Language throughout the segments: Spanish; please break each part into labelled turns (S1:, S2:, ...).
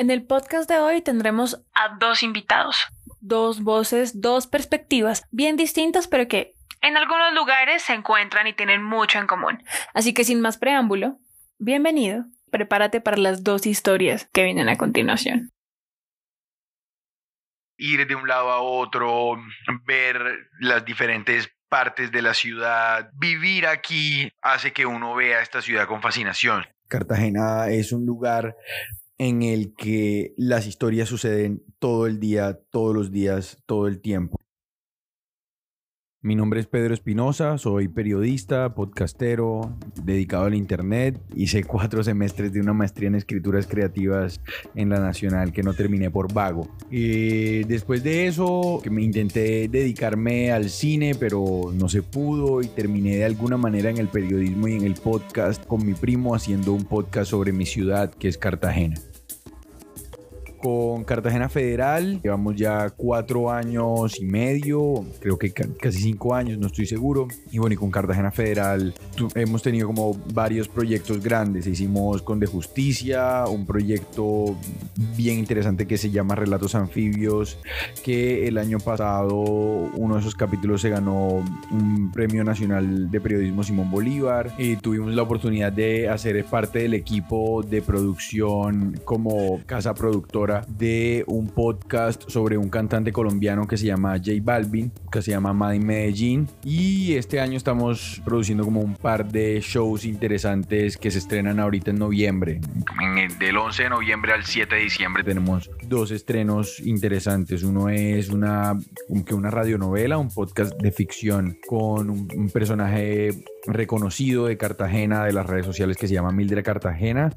S1: En el podcast de hoy tendremos a dos invitados, dos voces, dos perspectivas bien distintas, pero que en algunos lugares se encuentran y tienen mucho en común. Así que sin más preámbulo, bienvenido, prepárate para las dos historias que vienen a continuación.
S2: Ir de un lado a otro, ver las diferentes partes de la ciudad, vivir aquí hace que uno vea esta ciudad con fascinación.
S3: Cartagena es un lugar en el que las historias suceden todo el día, todos los días, todo el tiempo. Mi nombre es Pedro Espinosa, soy periodista, podcastero, dedicado al Internet. Hice cuatro semestres de una maestría en escrituras creativas en la Nacional que no terminé por vago. Y después de eso, que me intenté dedicarme al cine, pero no se pudo y terminé de alguna manera en el periodismo y en el podcast con mi primo haciendo un podcast sobre mi ciudad, que es Cartagena con Cartagena Federal. Llevamos ya cuatro años y medio, creo que casi cinco años, no estoy seguro. Y bueno, y con Cartagena Federal hemos tenido como varios proyectos grandes. Hicimos con De Justicia, un proyecto bien interesante que se llama Relatos Anfibios, que el año pasado uno de esos capítulos se ganó un premio nacional de periodismo Simón Bolívar y tuvimos la oportunidad de hacer parte del equipo de producción como casa productora de un podcast sobre un cantante colombiano que se llama J Balvin, que se llama Mad Medellín. Y este año estamos produciendo como un par de shows interesantes que se estrenan ahorita en noviembre.
S2: Del 11 de noviembre al 7 de diciembre
S3: tenemos dos estrenos interesantes. Uno es una, una radionovela, un podcast de ficción con un, un personaje reconocido de Cartagena, de las redes sociales que se llama Mildred Cartagena.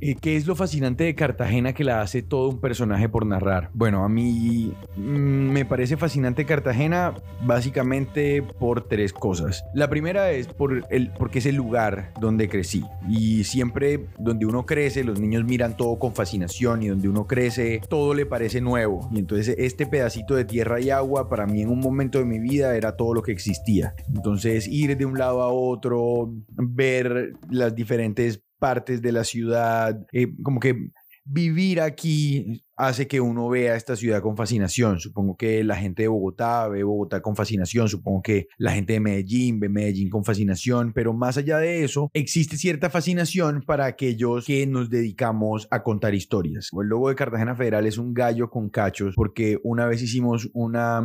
S3: Eh, ¿Qué es lo fascinante de Cartagena que la hace todo un personaje por narrar? Bueno, a mí mm, me parece fascinante Cartagena básicamente por tres cosas. La primera es por el, porque es el lugar donde crecí y siempre donde uno crece los niños miran todo con fascinación y donde uno crece todo le parece nuevo y entonces este pedacito de tierra y agua para mí en un momento de mi vida era todo lo que existía. Entonces ir de un lado a otro, ver las diferentes partes de la ciudad, eh, como que vivir aquí hace que uno vea esta ciudad con fascinación. Supongo que la gente de Bogotá ve Bogotá con fascinación, supongo que la gente de Medellín ve Medellín con fascinación, pero más allá de eso, existe cierta fascinación para aquellos que nos dedicamos a contar historias. El logo de Cartagena Federal es un gallo con cachos porque una vez hicimos una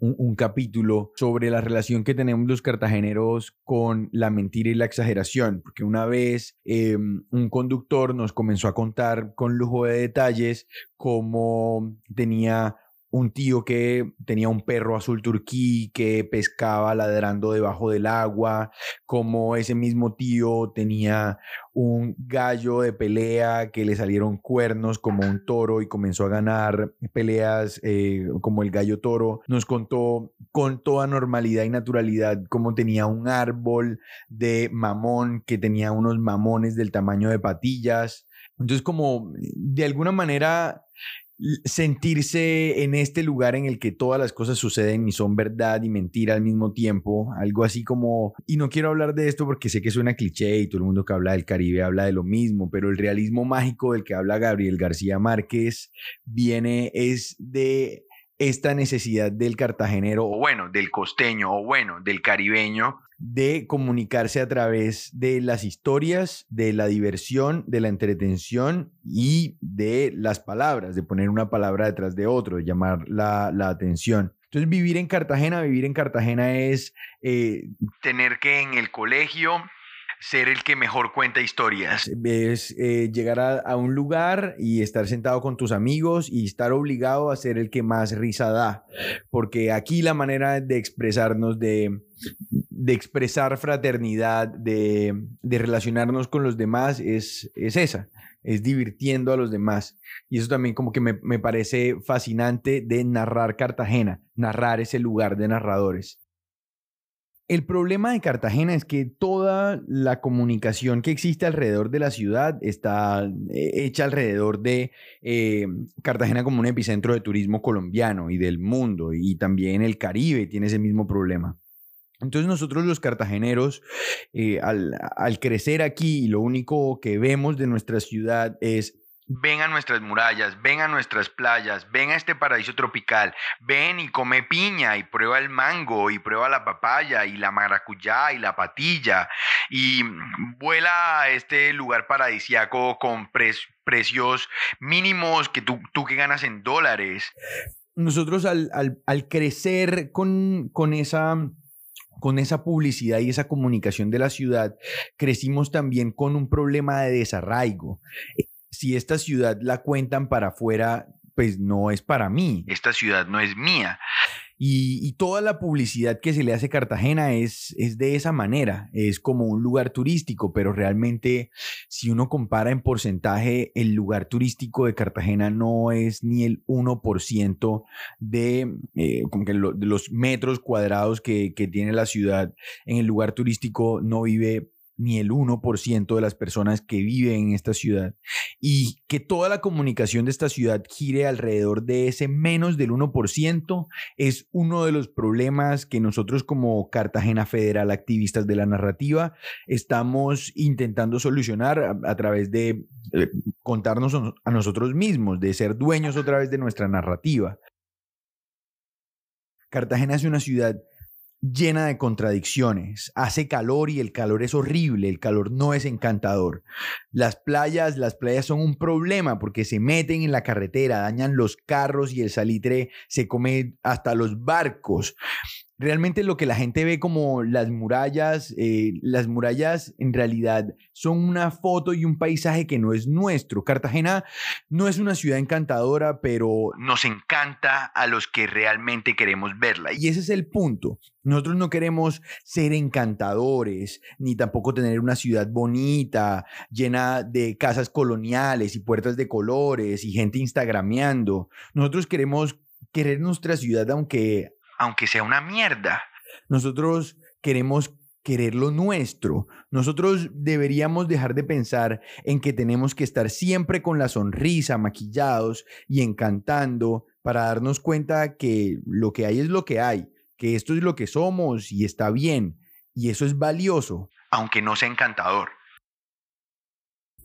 S3: un, capítulo sobre la relación que tenemos los cartageneros con la mentira y la exageración, porque una vez em, un conductor nos comenzó a contar con lujo de detalles cómo tenía un tío que tenía un perro azul turquí que pescaba ladrando debajo del agua, como ese mismo tío tenía un gallo de pelea que le salieron cuernos como un toro y comenzó a ganar peleas eh, como el gallo toro. Nos contó con toda normalidad y naturalidad cómo tenía un árbol de mamón que tenía unos mamones del tamaño de patillas. Entonces como de alguna manera sentirse en este lugar en el que todas las cosas suceden y son verdad y mentira al mismo tiempo, algo así como, y no quiero hablar de esto porque sé que suena cliché y todo el mundo que habla del Caribe habla de lo mismo, pero el realismo mágico del que habla Gabriel García Márquez viene es de esta necesidad del cartagenero, o bueno, del costeño, o bueno, del caribeño, de comunicarse a través de las historias, de la diversión, de la entretención y de las palabras, de poner una palabra detrás de otro, de llamar la, atención. Entonces, vivir en Cartagena, vivir en Cartagena es eh,
S2: tener que en el colegio ser el que mejor cuenta historias.
S3: Es eh, llegar a, un lugar y estar sentado con tus amigos y estar obligado a ser el que más risa da. Porque aquí la manera de expresarnos, de, de expresar fraternidad, de, de, relacionarnos con los demás es, es esa, es divirtiendo a los demás. Y eso también como que me, me parece fascinante de narrar Cartagena, narrar ese lugar de narradores. El problema de Cartagena es que toda la comunicación que existe alrededor de la ciudad está eh, hecha alrededor de eh, Cartagena como un epicentro de turismo colombiano y del mundo, y también el Caribe tiene ese mismo problema. Entonces nosotros los cartageneros, eh, al, al crecer aquí, lo único que vemos de nuestra ciudad es
S2: ven a nuestras murallas, ven a nuestras playas, ven a este paraíso tropical, ven y come piña y prueba el mango y prueba la papaya y la maracuyá y la patilla y vuela a este lugar paradisiaco con precios mínimos que tú, tú que ganas en dólares.
S3: Nosotros al, al, crecer con, con esa con esa publicidad y esa comunicación de la ciudad, crecimos también con un problema de desarraigo si esta ciudad la cuentan para afuera, pues no es para mí.
S2: Esta ciudad no es mía.
S3: Y, toda la publicidad que se le hace a Cartagena es, es de esa manera, es como un lugar turístico, pero realmente si uno compara en porcentaje, el lugar turístico de Cartagena no es ni el 1% de, eh, como que de los metros cuadrados que, que tiene la ciudad. En el lugar turístico no vive ni el 1% de las personas que viven en esta ciudad y que toda la comunicación de esta ciudad gire alrededor de ese menos del 1% es uno de los problemas que nosotros como Cartagena Federal, activistas de la narrativa, estamos intentando solucionar a, través de eh, contarnos a nosotros mismos, de ser dueños otra vez de nuestra narrativa. Cartagena es una ciudad llena de contradicciones. Hace calor y el calor es horrible, el calor no es encantador. Las playas, las playas son un problema porque se meten en la carretera, dañan los carros y el salitre se come hasta los barcos realmente lo que la gente ve como las murallas, eh, las murallas en realidad son una foto y un paisaje que no es nuestro. Cartagena no es una ciudad encantadora, pero
S2: nos encanta a los que realmente queremos verla.
S3: Y ese es el punto. Nosotros no queremos ser encantadores, ni tampoco tener una ciudad bonita, llena de casas coloniales y puertas de colores y gente instagrameando. Nosotros queremos querer nuestra ciudad aunque
S2: aunque sea una mierda.
S3: Nosotros queremos querer lo nuestro. Nosotros deberíamos dejar de pensar en que tenemos que estar siempre con la sonrisa, maquillados y encantando para darnos cuenta que lo que hay es lo que hay, que esto es lo que somos y está bien, y eso es valioso.
S2: Aunque no sea encantador.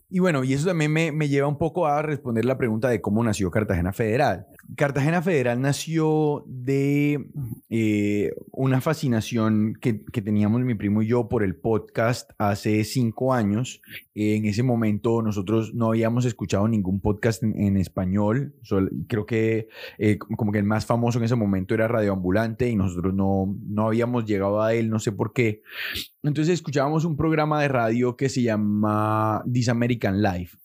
S3: Y bueno, y eso también me, lleva un poco a responder la pregunta de cómo nació Cartagena Federal. Cartagena Federal nació de eh, una fascinación que, teníamos mi primo y yo por el podcast hace cinco años. En ese momento nosotros no habíamos escuchado ningún podcast en, español. creo que eh, como que el más famoso en ese momento era Radio Ambulante y nosotros no, no habíamos llegado a él, no sé por qué. Entonces escuchábamos un programa de radio que se llama This American Life.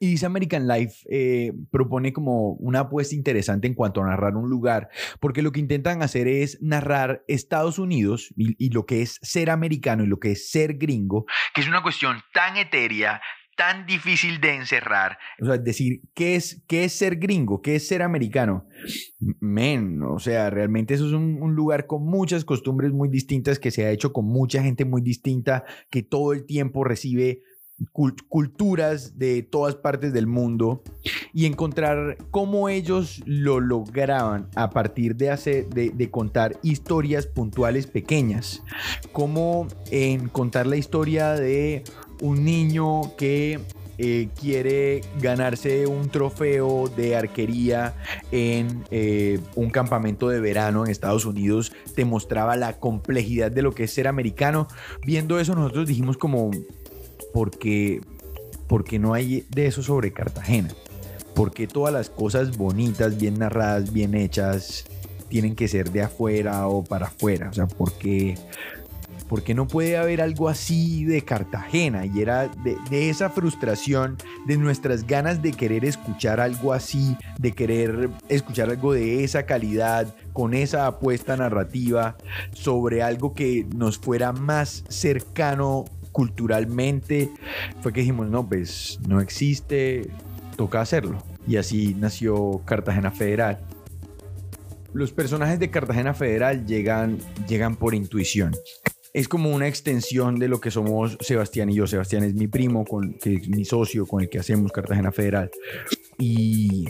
S3: Y This American Life eh, propone como una apuesta interesante en cuanto a narrar un lugar, porque lo que intentan hacer es narrar Estados Unidos y, y, lo que es ser americano y lo que es ser gringo.
S2: Que es una cuestión tan etérea, tan difícil de encerrar.
S3: O sea, decir, ¿qué es, qué es ser gringo? ¿Qué es ser americano? Men, o sea, realmente eso es un, lugar con muchas costumbres muy distintas, que se ha hecho con mucha gente muy distinta, que todo el tiempo recibe culturas de todas partes del mundo y encontrar cómo ellos lo lograban a partir de, hacer, de, contar historias puntuales pequeñas, como en contar la historia de un niño que eh, quiere ganarse un trofeo de arquería en eh, un campamento de verano en Estados Unidos, te mostraba la complejidad de lo que es ser americano. Viendo eso nosotros dijimos como, porque, porque no hay de eso sobre Cartagena? porque todas las cosas bonitas, bien narradas, bien hechas, tienen que ser de afuera o para afuera? O sea, porque porque no puede haber algo así de Cartagena? Y era de, esa frustración, de nuestras ganas de querer escuchar algo así, de querer escuchar algo de esa calidad, con esa apuesta narrativa sobre algo que nos fuera más cercano culturalmente, fue que dijimos, no, pues no existe, toca hacerlo. Y así nació Cartagena Federal. Los personajes de Cartagena Federal llegan, llegan por intuición es como una extensión de lo que somos Sebastián y yo. Sebastián es mi primo, con, que es mi socio con el que hacemos Cartagena Federal. Y,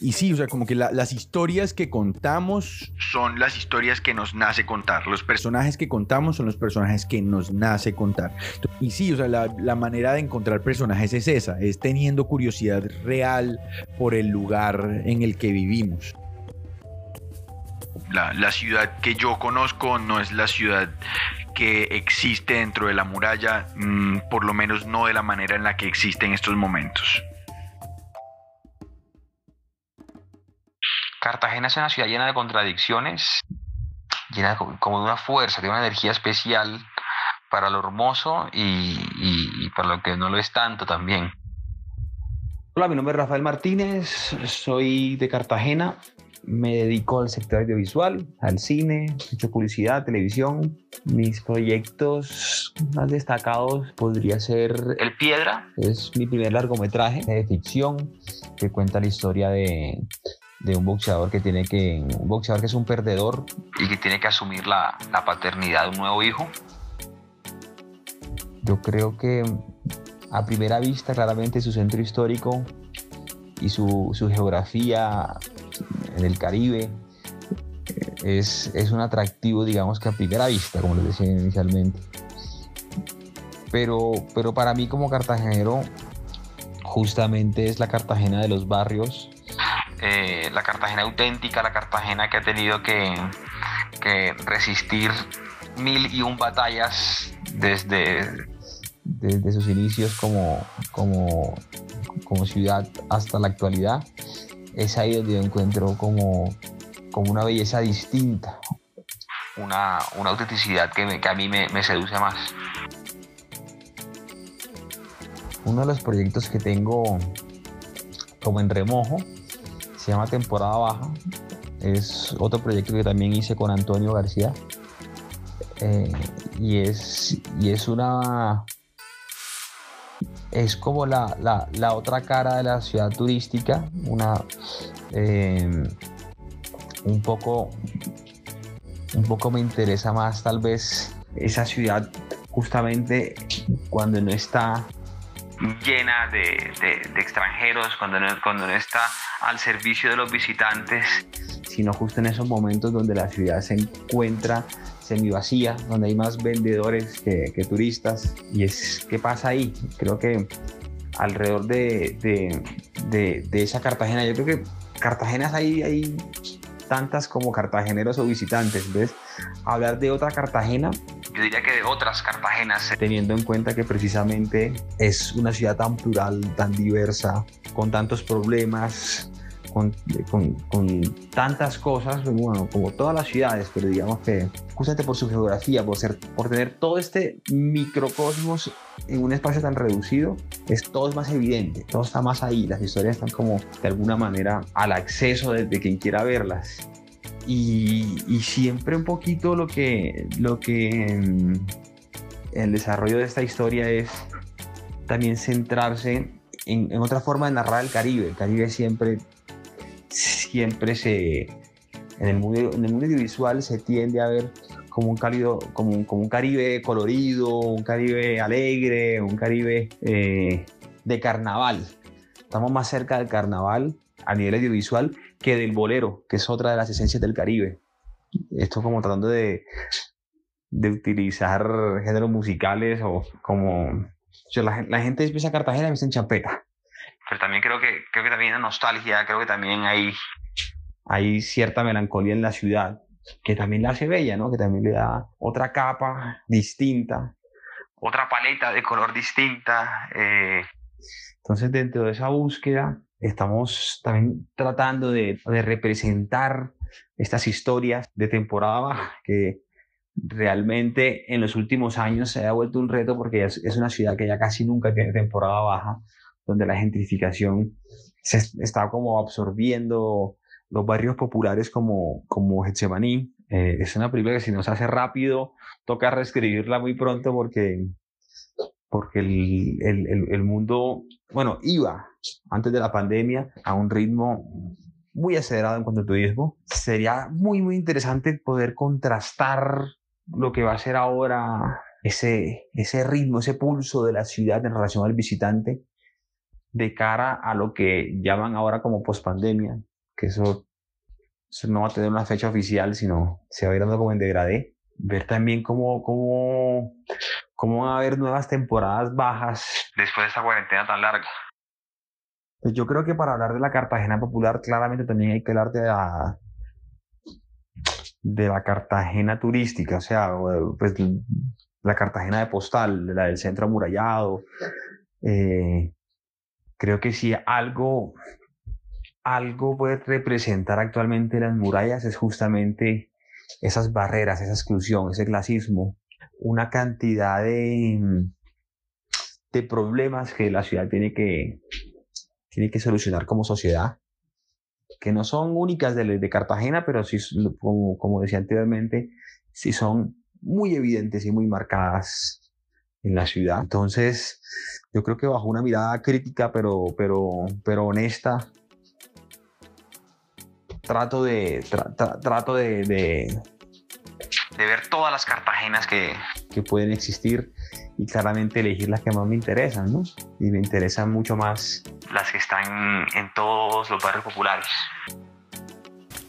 S3: y sí, o sea, como que las historias que contamos
S2: son las historias que nos nace contar.
S3: Los personajes que contamos son los personajes que nos nace contar. Y sí, o sea, la, la manera de encontrar personajes es esa, es teniendo curiosidad real por el lugar en el que vivimos.
S2: La, la, ciudad que yo conozco no es la ciudad que existe dentro de la muralla, mm, por lo menos no de la manera en la que existe en estos momentos.
S4: Cartagena es una ciudad llena de contradicciones, llena como de una fuerza, de una energía especial para lo hermoso y, para lo que no lo es tanto también.
S5: Hola, mi nombre es Rafael Martínez, soy de Cartagena, me dedico al sector audiovisual, al cine, hecho publicidad, televisión. Mis proyectos más destacados podría ser
S4: El Piedra.
S5: Es mi primer largometraje de ficción que cuenta la historia de, de un boxeador que tiene que, un boxeador que es un perdedor.
S4: Y que tiene que asumir la, la paternidad de un nuevo hijo.
S5: Yo creo que a primera vista claramente su centro histórico y su, su geografía en el Caribe es, es, un atractivo, digamos que a primera vista, como les decía inicialmente. Pero, pero para mí como cartagenero, justamente es la Cartagena de los barrios,
S4: eh, la Cartagena auténtica, la Cartagena que ha tenido que, resistir mil y un batallas desde,
S5: desde sus inicios como, como, ciudad hasta la actualidad. Es ahí donde yo encuentro como, como una belleza distinta.
S4: Una, autenticidad que, que a mí me seduce más.
S5: Uno de los proyectos que tengo como en remojo se llama Temporada Baja. Es otro proyecto que también hice con Antonio García. Eh, y, es, y es una. Es como la, la, otra cara de la ciudad turística, una. Eh, un poco. Un poco me interesa más, tal vez, esa ciudad justamente cuando no está
S4: llena de, extranjeros, cuando no, cuando no está al servicio de los visitantes.
S5: Sino justo en esos momentos donde la ciudad se encuentra semi vacía, donde hay más vendedores que, turistas. Y es, ¿qué pasa ahí? Creo que alrededor de, de, esa Cartagena, yo creo que Cartagenas hay, hay tantas como cartageneros o visitantes, ¿ves? Hablar de otra Cartagena
S4: yo diría que de otras Cartagenas.
S5: Teniendo en cuenta que precisamente es una ciudad tan plural, tan diversa, con tantos problemas, con, con, tantas cosas, bueno, como todas las ciudades, pero digamos que justamente por su geografía, por, ser, por tener todo este microcosmos en un espacio tan reducido, es, todo es más evidente, todo está más ahí, las historias están como de alguna manera al acceso de, de quien quiera verlas. Y, siempre un poquito lo que, lo que mm, el desarrollo de esta historia es también centrarse en, otra forma de narrar el Caribe. El Caribe siempre, siempre se, en el mundo, en el mundo audiovisual se tiende a ver como un, cálido, como como un Caribe colorido, un Caribe alegre, un Caribe eh, de carnaval. Estamos más cerca del carnaval a nivel audiovisual que del bolero, que es otra de las esencias del Caribe. Esto como tratando de, de utilizar géneros musicales o como... la, gente empieza a Cartagena y me en champeta.
S4: Pero también creo que, creo que también hay nostalgia, creo que también hay...
S5: Hay cierta melancolía en la ciudad, que también la hace bella, ¿no? Que también le da otra capa distinta.
S4: Otra paleta de color distinta. Eh.
S5: Entonces, dentro de esa búsqueda, Estamos también tratando de, representar estas historias de temporada baja que realmente en los últimos años se ha vuelto un reto porque es, una ciudad que ya casi nunca tiene temporada baja, donde la gentrificación se está como absorbiendo los barrios populares como, como Getsemaní. Eh, es una película que si no se hace rápido, toca reescribirla muy pronto porque, porque el, el, el mundo, bueno, iba antes de la pandemia a un ritmo muy acelerado en cuanto al turismo. Sería muy, muy interesante poder contrastar lo que va a ser ahora ese, ese ritmo, ese pulso de la ciudad en relación al visitante de cara a lo que llaman ahora como pospandemia, que eso, eso, no va a tener una fecha oficial, sino se va a ir dando como en degradé. Ver también cómo, cómo, cómo van a haber nuevas temporadas bajas.
S4: Después de esta cuarentena tan larga.
S5: Pues yo creo que para hablar de la Cartagena popular, claramente también hay que hablar de la, de la Cartagena turística, o sea, pues la Cartagena de postal, la del centro amurallado. Eh, creo que si algo, algo puede representar actualmente las murallas es justamente esas barreras, esa exclusión, ese clasismo, una cantidad de, de problemas que la ciudad tiene que, tiene que solucionar como sociedad, que no son únicas de, de Cartagena, pero sí, como, como decía anteriormente, sí son muy evidentes y muy marcadas en la ciudad. Entonces, yo creo que bajo una mirada crítica, pero, pero, pero honesta, trato de, trato de, de,
S4: de, ver todas las Cartagenas que,
S5: que pueden existir y claramente elegir las que más me interesan, ¿no? Y me interesan mucho más
S4: las que están en todos los barrios populares.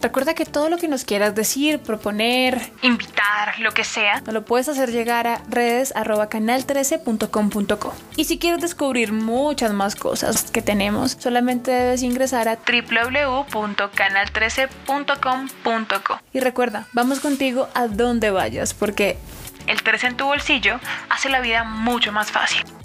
S1: Recuerda que todo lo que nos quieras decir, proponer, invitar, lo que sea, nos lo puedes hacer llegar a redes canal13.com.co. Y si quieres descubrir muchas más cosas que tenemos, solamente debes ingresar a www.canal13.com.co. Y recuerda, vamos contigo a donde vayas, porque el 13 en tu bolsillo hace la vida mucho más fácil.